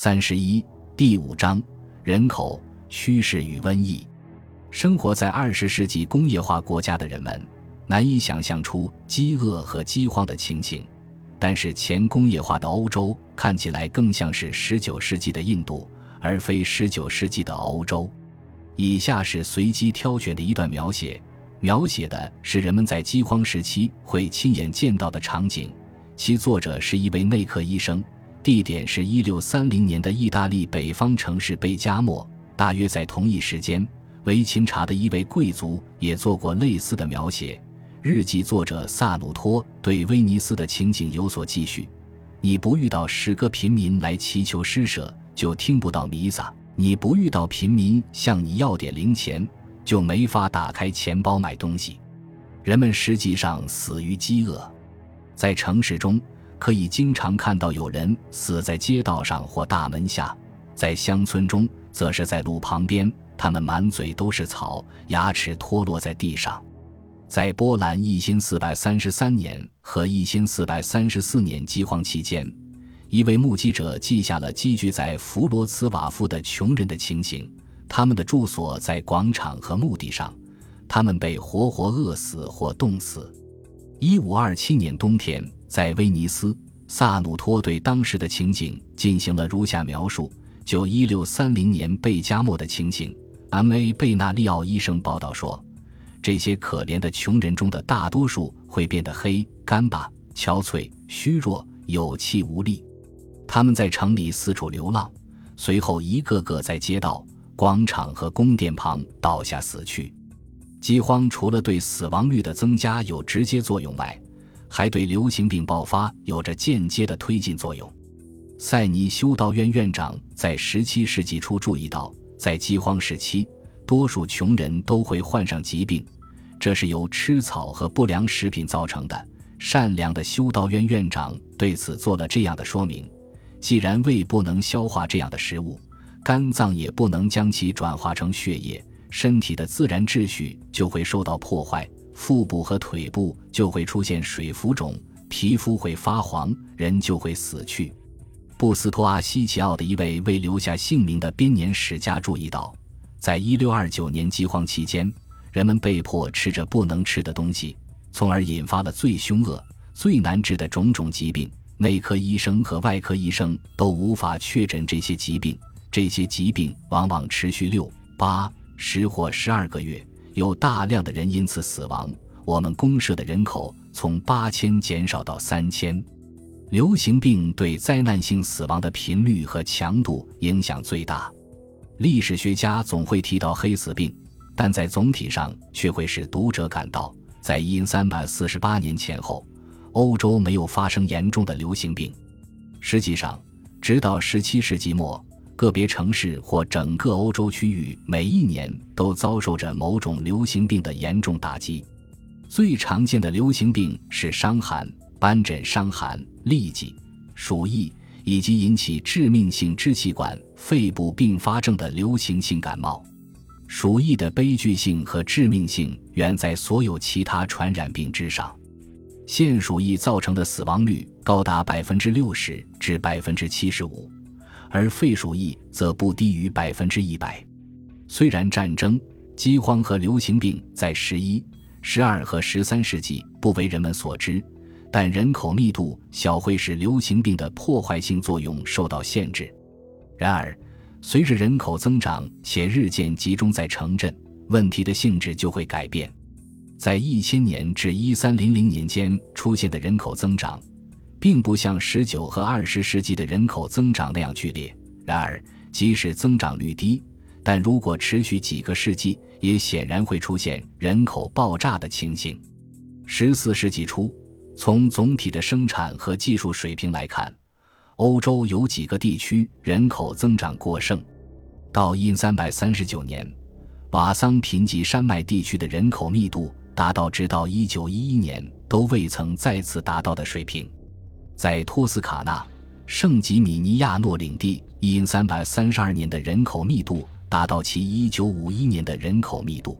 三十一第五章人口趋势与瘟疫。生活在二十世纪工业化国家的人们难以想象出饥饿和饥荒的情形，但是前工业化的欧洲看起来更像是十九世纪的印度，而非十九世纪的欧洲。以下是随机挑选的一段描写，描写的是人们在饥荒时期会亲眼见到的场景，其作者是一位内科医生。地点是一六三零年的意大利北方城市贝加莫。大约在同一时间，维琴察的一位贵族也做过类似的描写。日记作者萨努托对威尼斯的情景有所记叙：你不遇到十个平民来祈求施舍，就听不到弥撒；你不遇到平民向你要点零钱，就没法打开钱包买东西。人们实际上死于饥饿，在城市中。可以经常看到有人死在街道上或大门下，在乡村中则是在路旁边，他们满嘴都是草，牙齿脱落在地上。在波兰一千四百三十三年和一千四百三十四年饥荒期间，一位目击者记下了积聚在弗罗茨瓦夫的穷人的情形。他们的住所在广场和墓地上，他们被活活饿死或冻死。一五二七年冬天。在威尼斯，萨努托对当时的情景进行了如下描述：就一六三零年贝加莫的情形，M.A. 贝纳利奥医生报道说，这些可怜的穷人中的大多数会变得黑、干巴、憔悴、虚弱、有气无力。他们在城里四处流浪，随后一个个在街道、广场和宫殿旁倒下死去。饥荒除了对死亡率的增加有直接作用外，还对流行病爆发有着间接的推进作用。塞尼修道院院长在17世纪初注意到，在饥荒时期，多数穷人都会患上疾病，这是由吃草和不良食品造成的。善良的修道院院长对此做了这样的说明：既然胃不能消化这样的食物，肝脏也不能将其转化成血液，身体的自然秩序就会受到破坏。腹部和腿部就会出现水浮肿，皮肤会发黄，人就会死去。布斯托阿西奇奥的一位未留下姓名的编年史家注意到，在1629年饥荒期间，人们被迫吃着不能吃的东西，从而引发了最凶恶、最难治的种种疾病。内科医生和外科医生都无法确诊这些疾病，这些疾病往往持续六、八、十或十二个月。有大量的人因此死亡，我们公社的人口从八千减少到三千。流行病对灾难性死亡的频率和强度影响最大。历史学家总会提到黑死病，但在总体上却会使读者感到，在因三百四十八年前后，欧洲没有发生严重的流行病。实际上，直到十七世纪末。个别城市或整个欧洲区域每一年都遭受着某种流行病的严重打击。最常见的流行病是伤寒、斑疹伤寒、痢疾、鼠疫，以及引起致命性支气管肺部并发症的流行性感冒。鼠疫的悲剧性和致命性远在所有其他传染病之上。腺鼠疫造成的死亡率高达百分之六十至百分之七十五。而肺鼠疫则不低于百分之一百。虽然战争、饥荒和流行病在十一、十二和十三世纪不为人们所知，但人口密度小会使流行病的破坏性作用受到限制。然而，随着人口增长且日渐集中在城镇，问题的性质就会改变。在一千年至一三零零年间出现的人口增长。并不像十九和二十世纪的人口增长那样剧烈。然而，即使增长率低，但如果持续几个世纪，也显然会出现人口爆炸的情形。十四世纪初，从总体的生产和技术水平来看，欧洲有几个地区人口增长过剩。到因三百三十九年，瓦桑贫瘠山脉地区的人口密度达到直到一九一一年都未曾再次达到的水平。在托斯卡纳、圣吉米尼亚诺领地，因三百三十二年的人口密度达到其一九五一年的人口密度。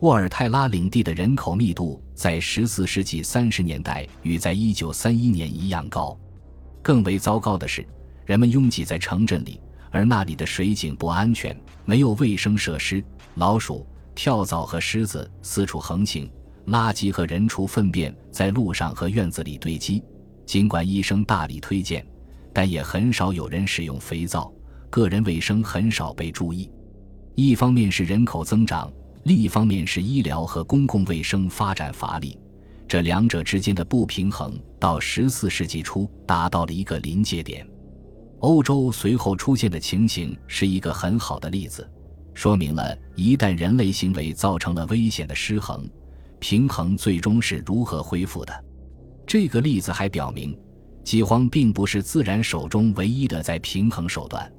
沃尔泰拉领地的人口密度在十四世纪三十年代与在一九三一年一样高。更为糟糕的是，人们拥挤在城镇里，而那里的水井不安全，没有卫生设施，老鼠、跳蚤和虱子四处横行，垃圾和人畜粪便在路上和院子里堆积。尽管医生大力推荐，但也很少有人使用肥皂，个人卫生很少被注意。一方面是人口增长，另一方面是医疗和公共卫生发展乏力，这两者之间的不平衡到十四世纪初达到了一个临界点。欧洲随后出现的情形是一个很好的例子，说明了一旦人类行为造成了危险的失衡，平衡最终是如何恢复的。这个例子还表明，饥荒并不是自然手中唯一的在平衡手段。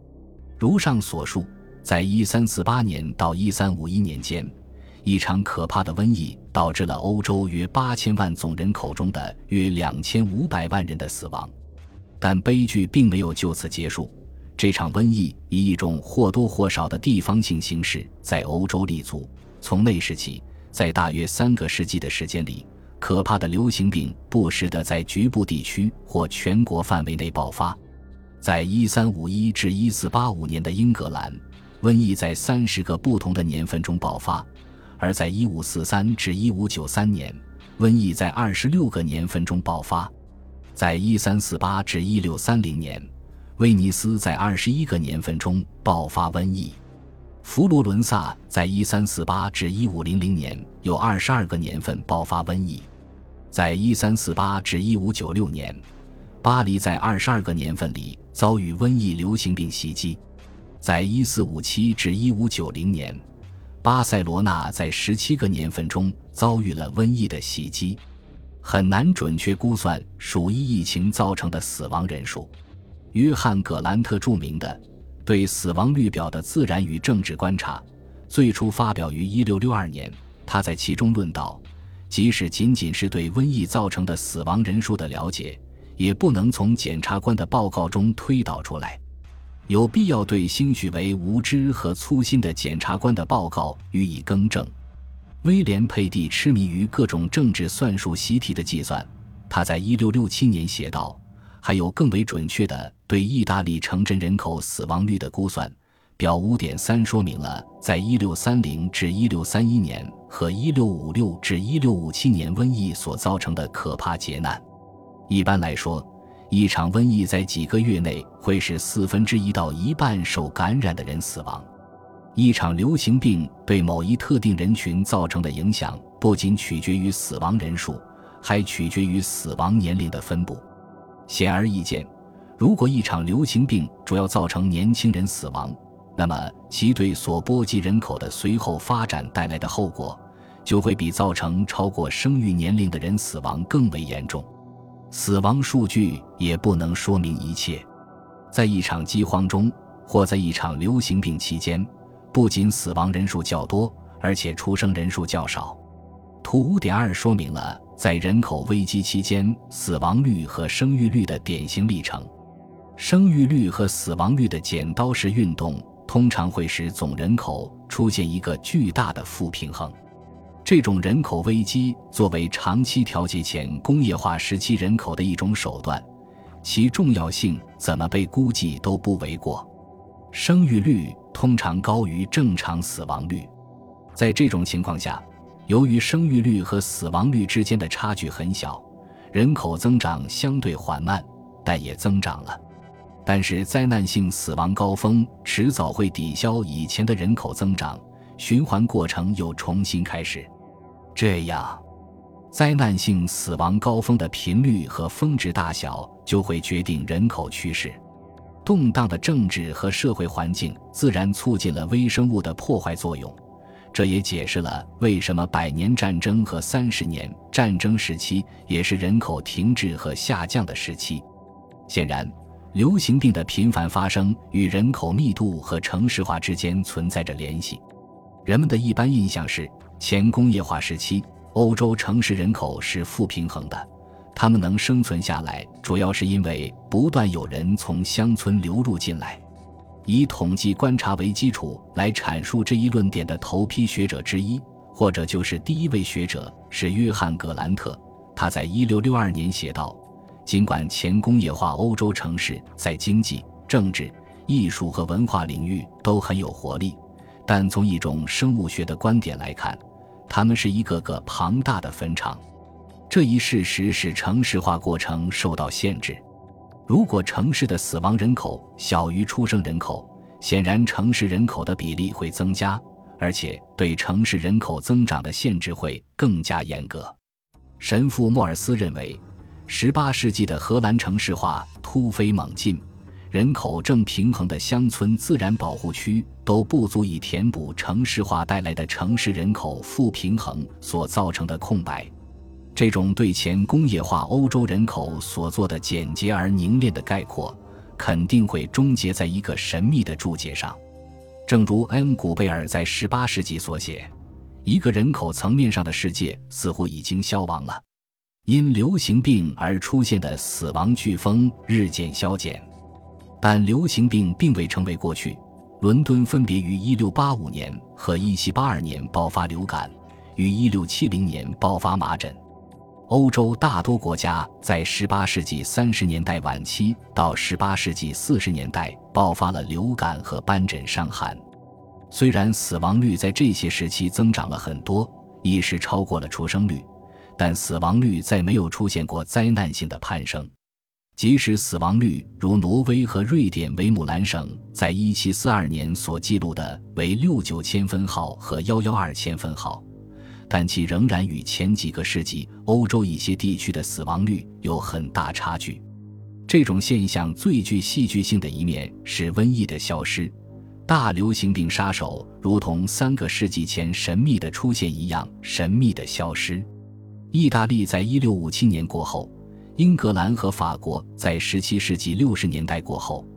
如上所述。在一三四八年到一三五一年间，一场可怕的瘟疫导致了欧洲约八千万总人口中的约两千五百万人的死亡。但悲剧并没有就此结束，这场瘟疫以一种或多或少的地方性形式在欧洲立足。从那时起，在大约三个世纪的时间里，可怕的流行病不时地在局部地区或全国范围内爆发。在一三五一至一四八五年的英格兰。瘟疫在三十个不同的年份中爆发，而在一五四三至一五九三年，瘟疫在二十六个年份中爆发；在一三四八至一六三零年，威尼斯在二十一个年份中爆发瘟疫；佛罗伦萨在一三四八至一五零零年有二十二个年份爆发瘟疫；在一三四八至一五九六年，巴黎在二十二个年份里遭遇瘟疫流行病袭击。在一四五七至一五九零年，巴塞罗那在十七个年份中遭遇了瘟疫的袭击，很难准确估算鼠疫疫情造成的死亡人数。约翰·葛兰特著名的对死亡率表的自然与政治观察，最初发表于一六六二年。他在其中论道，即使仅仅是对瘟疫造成的死亡人数的了解，也不能从检察官的报告中推导出来。有必要对兴许为无知和粗心的检察官的报告予以更正。威廉·佩蒂痴迷于各种政治算术习题的计算，他在1667年写道：“还有更为准确的对意大利城镇人口死亡率的估算。”表5.3说明了在1630至1631年和1656至1657年瘟疫所造成的可怕劫难。一般来说。一场瘟疫在几个月内会使四分之一到一半受感染的人死亡。一场流行病对某一特定人群造成的影响，不仅取决于死亡人数，还取决于死亡年龄的分布。显而易见，如果一场流行病主要造成年轻人死亡，那么其对所波及人口的随后发展带来的后果，就会比造成超过生育年龄的人死亡更为严重。死亡数据也不能说明一切。在一场饥荒中，或在一场流行病期间，不仅死亡人数较多，而且出生人数较少。图五点二说明了在人口危机期间死亡率和生育率的典型历程。生育率和死亡率的剪刀式运动通常会使总人口出现一个巨大的负平衡。这种人口危机作为长期调节前工业化时期人口的一种手段，其重要性怎么被估计都不为过。生育率通常高于正常死亡率，在这种情况下，由于生育率和死亡率之间的差距很小，人口增长相对缓慢，但也增长了。但是灾难性死亡高峰迟早会抵消以前的人口增长，循环过程又重新开始。这样，灾难性死亡高峰的频率和峰值大小就会决定人口趋势。动荡的政治和社会环境自然促进了微生物的破坏作用，这也解释了为什么百年战争和三十年战争时期也是人口停滞和下降的时期。显然，流行病的频繁发生与人口密度和城市化之间存在着联系。人们的一般印象是。前工业化时期，欧洲城市人口是负平衡的，他们能生存下来，主要是因为不断有人从乡村流入进来。以统计观察为基础来阐述这一论点的头批学者之一，或者就是第一位学者，是约翰·格兰特。他在1662年写道：“尽管前工业化欧洲城市在经济、政治、艺术和文化领域都很有活力，但从一种生物学的观点来看，它们是一个个庞大的坟场。这一事实使城市化过程受到限制。如果城市的死亡人口小于出生人口，显然城市人口的比例会增加，而且对城市人口增长的限制会更加严格。神父莫尔斯认为，18世纪的荷兰城市化突飞猛进，人口正平衡的乡村自然保护区都不足以填补城市化带来的城市人口负平衡所造成的空白。这种对前工业化欧洲人口所做的简洁而凝练的概括，肯定会终结在一个神秘的注解上。正如恩古贝尔在18世纪所写：“一个人口层面上的世界似乎已经消亡了，因流行病而出现的死亡飓风日渐消减。但流行病并未成为过去。伦敦分别于1685年和1782年爆发流感，于1670年爆发麻疹。”欧洲大多国家在18世纪30年代晚期到18世纪40年代爆发了流感和斑疹伤寒。虽然死亡率在这些时期增长了很多，一时超过了出生率，但死亡率再没有出现过灾难性的攀升。即使死亡率如挪威和瑞典维姆兰省在1742年所记录的为69千分号和112千分号。但其仍然与前几个世纪欧洲一些地区的死亡率有很大差距。这种现象最具戏剧性的一面是瘟疫的消失，大流行病杀手如同三个世纪前神秘的出现一样神秘的消失。意大利在一六五七年过后，英格兰和法国在十七世纪六十年代过后，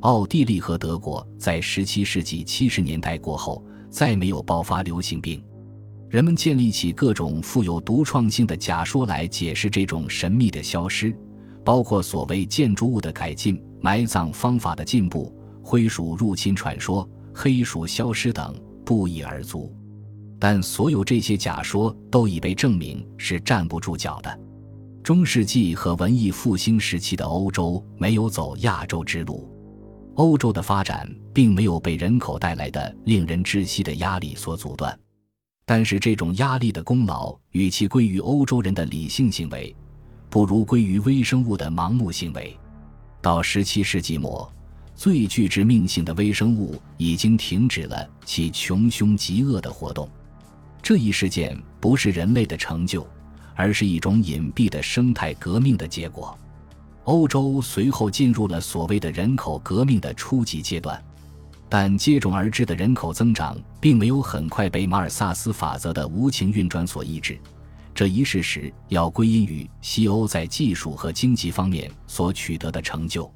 奥地利和德国在十七世纪七十年代过后，再没有爆发流行病。人们建立起各种富有独创性的假说来解释这种神秘的消失，包括所谓建筑物的改进、埋葬方法的进步、灰鼠入侵传说、黑鼠消失等，不一而足。但所有这些假说都已被证明是站不住脚的。中世纪和文艺复兴时期的欧洲没有走亚洲之路，欧洲的发展并没有被人口带来的令人窒息的压力所阻断。但是，这种压力的功劳与其归于欧洲人的理性行为，不如归于微生物的盲目行为。到十七世纪末，最具致命性的微生物已经停止了其穷凶极恶的活动。这一事件不是人类的成就，而是一种隐蔽的生态革命的结果。欧洲随后进入了所谓的人口革命的初级阶段。但接踵而至的人口增长并没有很快被马尔萨斯法则的无情运转所抑制，这一事实要归因于西欧在技术和经济方面所取得的成就。